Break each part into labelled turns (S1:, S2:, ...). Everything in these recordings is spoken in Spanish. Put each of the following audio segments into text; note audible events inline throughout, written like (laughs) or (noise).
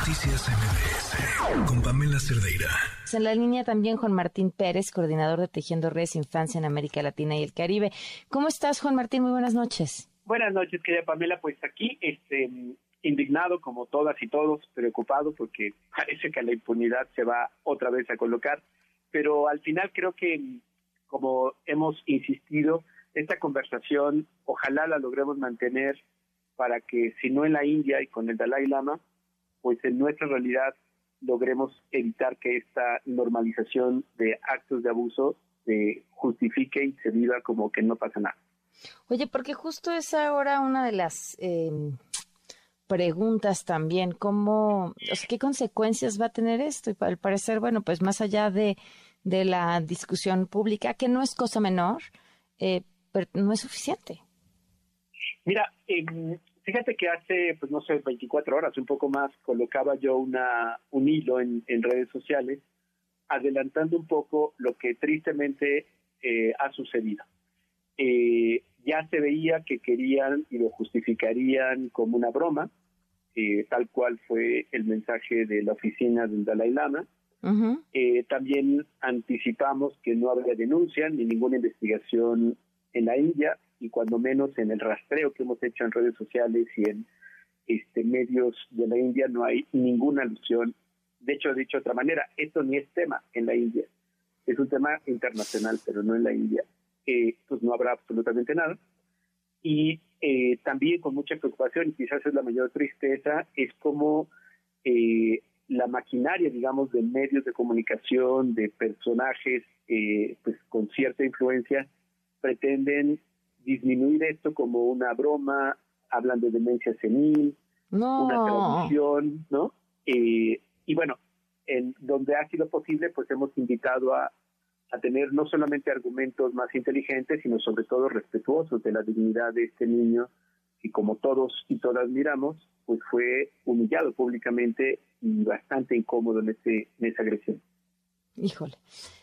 S1: Noticias MBS con Pamela Cerdeira.
S2: En la línea también Juan Martín Pérez, coordinador de Tejiendo Redes Infancia en América Latina y el Caribe. ¿Cómo estás, Juan Martín? Muy buenas noches.
S3: Buenas noches, querida Pamela. Pues aquí, este, indignado como todas y todos, preocupado porque (laughs) parece que la impunidad se va otra vez a colocar. Pero al final creo que, como hemos insistido, esta conversación ojalá la logremos mantener para que, si no en la India y con el Dalai Lama, pues en nuestra realidad logremos evitar que esta normalización de actos de abuso se justifique y se viva como que no pasa nada.
S2: Oye, porque justo es ahora una de las em, preguntas también, ¿cómo, qué consecuencias va a tener esto? Y al parecer, bueno, pues más allá de, de la discusión pública, que no es cosa menor, eh, pero no es suficiente.
S3: Mira, eh, Fíjate que hace, pues no sé, 24 horas, un poco más, colocaba yo una, un hilo en, redes sociales adelantando un poco lo que tristemente eh, ha sucedido. Eh, ya se veía que querían y lo justificarían como una broma, eh, tal cual fue el mensaje de la oficina del Dalai Lama. también anticipamos que no habría denuncia ni ninguna investigación en la India y cuando menos en el rastreo que hemos hecho en redes sociales y en este medios de la India no hay ninguna alusión. De hecho, dicho de otra manera, esto ni es tema en la India. Es un tema internacional, pero no en la India. Eh, pues no habrá absolutamente nada. Y eh, también con mucha preocupación, y quizás es la mayor tristeza, es como eh, la maquinaria, digamos, de medios de comunicación, de personajes pues con cierta influencia, pretenden disminuir esto como una broma, hablan de demencia senil, una traducción, ¿no? Eh, y bueno, en donde ha sido posible, pues hemos invitado a, a tener no solamente argumentos más inteligentes, sino sobre todo respetuosos de la dignidad de este niño, que como todos y todas miramos, pues fue humillado públicamente y bastante incómodo en, ese, en esa agresión.
S2: Híjole.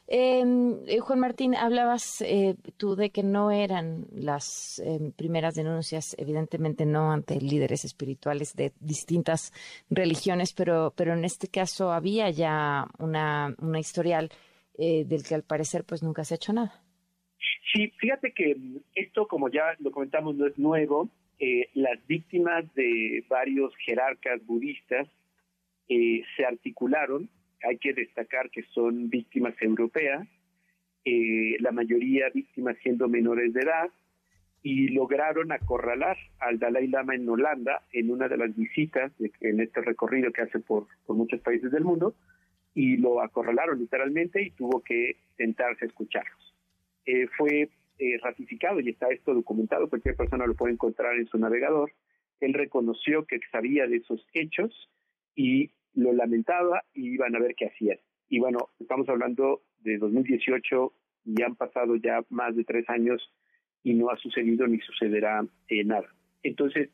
S2: Em, eh, Juan Martín, hablabas eh, tú de que no eran las em, primeras denuncias, evidentemente no ante líderes espirituales de distintas religiones, pero, pero en este caso había ya una, una historial eh, del que al parecer pues nunca se ha hecho nada.
S3: Sí, fíjate que esto, como ya lo comentamos, no es nuevo. las víctimas de varios jerarcas budistas se articularon hay que destacar que son víctimas europeas, eh, la mayoría víctimas siendo menores de edad, y lograron acorralar al Dalai Lama en Holanda en una de las visitas en este recorrido que hace por, muchos países del mundo, y lo acorralaron literalmente y tuvo que sentarse a escucharlos. Eh, fue eh, ratificado y está esto documentado, cualquier persona lo puede encontrar en su navegador. Él reconoció que sabía de esos hechos y lo lamentaba y iban a ver qué hacían. Y bueno, estamos hablando de 2018 y han pasado ya más de tres años y no ha sucedido ni sucederá eh, nada. Entonces,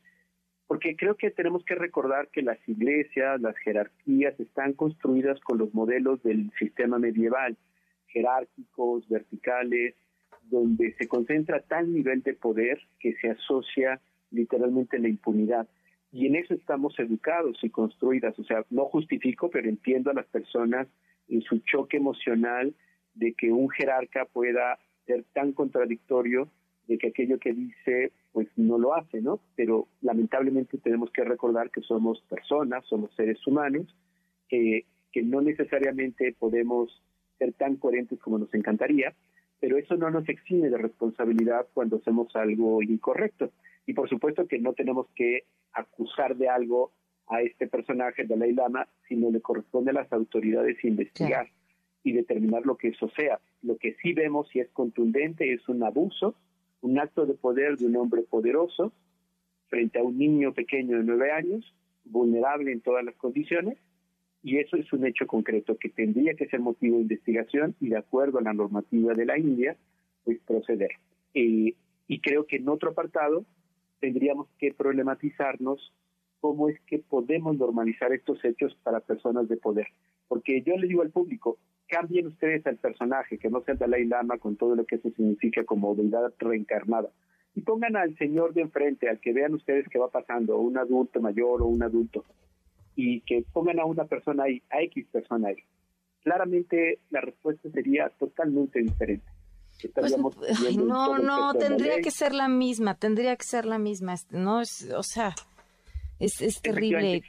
S3: porque creo que tenemos que recordar que las iglesias, las jerarquías están construidas con los modelos del sistema medieval, jerárquicos, verticales, donde se concentra tal nivel de poder que se asocia literalmente la impunidad y en eso estamos educados y construidas. O sea, no justifico, pero entiendo a las personas en su choque emocional de que un jerarca pueda ser tan contradictorio de que aquello que dice pues no lo hace, ¿no? Pero lamentablemente tenemos que recordar que somos personas, somos seres humanos, que no necesariamente podemos ser tan coherentes como nos encantaría, pero eso no nos exime de responsabilidad cuando hacemos algo incorrecto. Y por supuesto que no tenemos que acusar de algo a este personaje de Dalai Lama, sino le corresponde a las autoridades investigar y determinar lo que eso sea. Lo que sí vemos si es contundente es un abuso, un acto de poder de un hombre poderoso frente a un niño pequeño de nueve años, vulnerable en todas las condiciones, y eso es un hecho concreto que tendría que ser motivo de investigación y de acuerdo a la normativa de la India, pues proceder. Eh, y creo que en otro apartado tendríamos que problematizarnos cómo es que podemos normalizar estos hechos para personas de poder. Porque yo le digo al público, cambien ustedes al personaje, que no sea Dalai Lama con todo lo que eso significa como deidad reencarnada. Y pongan al señor de enfrente, al que vean ustedes que va pasando, un adulto mayor o un adulto. y que pongan a una persona ahí, a X persona ahí. Claramente la respuesta sería totalmente diferente.
S2: Pues, no, no, tendría que ser la misma, tendría que ser la misma, no es, o sea, es, es terrible.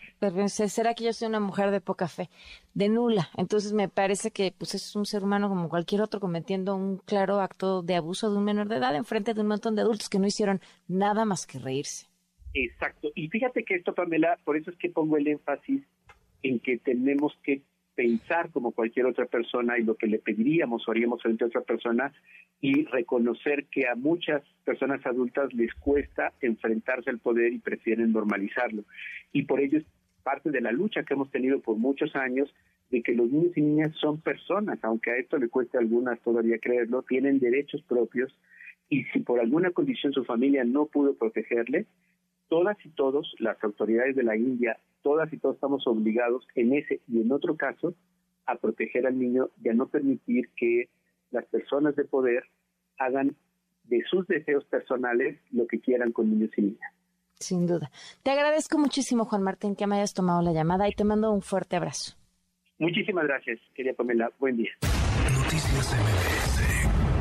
S2: Será que yo soy una mujer de poca fe, de nula. Entonces me parece que pues es un ser humano como cualquier otro cometiendo un claro acto de abuso de un menor de edad en frente de un montón de adultos que no hicieron nada más que reírse.
S3: Exacto. Y fíjate que esto, Pamela, por eso es que pongo el énfasis en que tenemos que pensar como cualquier otra persona y lo que le pediríamos o haríamos frente a otra persona y reconocer que a muchas personas adultas les cuesta enfrentarse al poder y prefieren normalizarlo. Y por ello es parte de la lucha que hemos tenido por muchos años de que los niños y niñas son personas, aunque a esto le cueste a algunas todavía creerlo, tienen derechos propios y si por alguna condición su familia no pudo protegerle, todas y todos, las autoridades de la India, todas y todos estamos obligados en ese y en otro caso a proteger al niño y a no permitir que las personas de poder hagan de sus deseos personales lo que quieran con niños y niñas.
S2: Sin duda. Te agradezco muchísimo, Juan Martín, que me hayas tomado la llamada y te mando un fuerte abrazo.
S3: Muchísimas gracias, quería Pamela. Buen día.
S1: Noticias MBS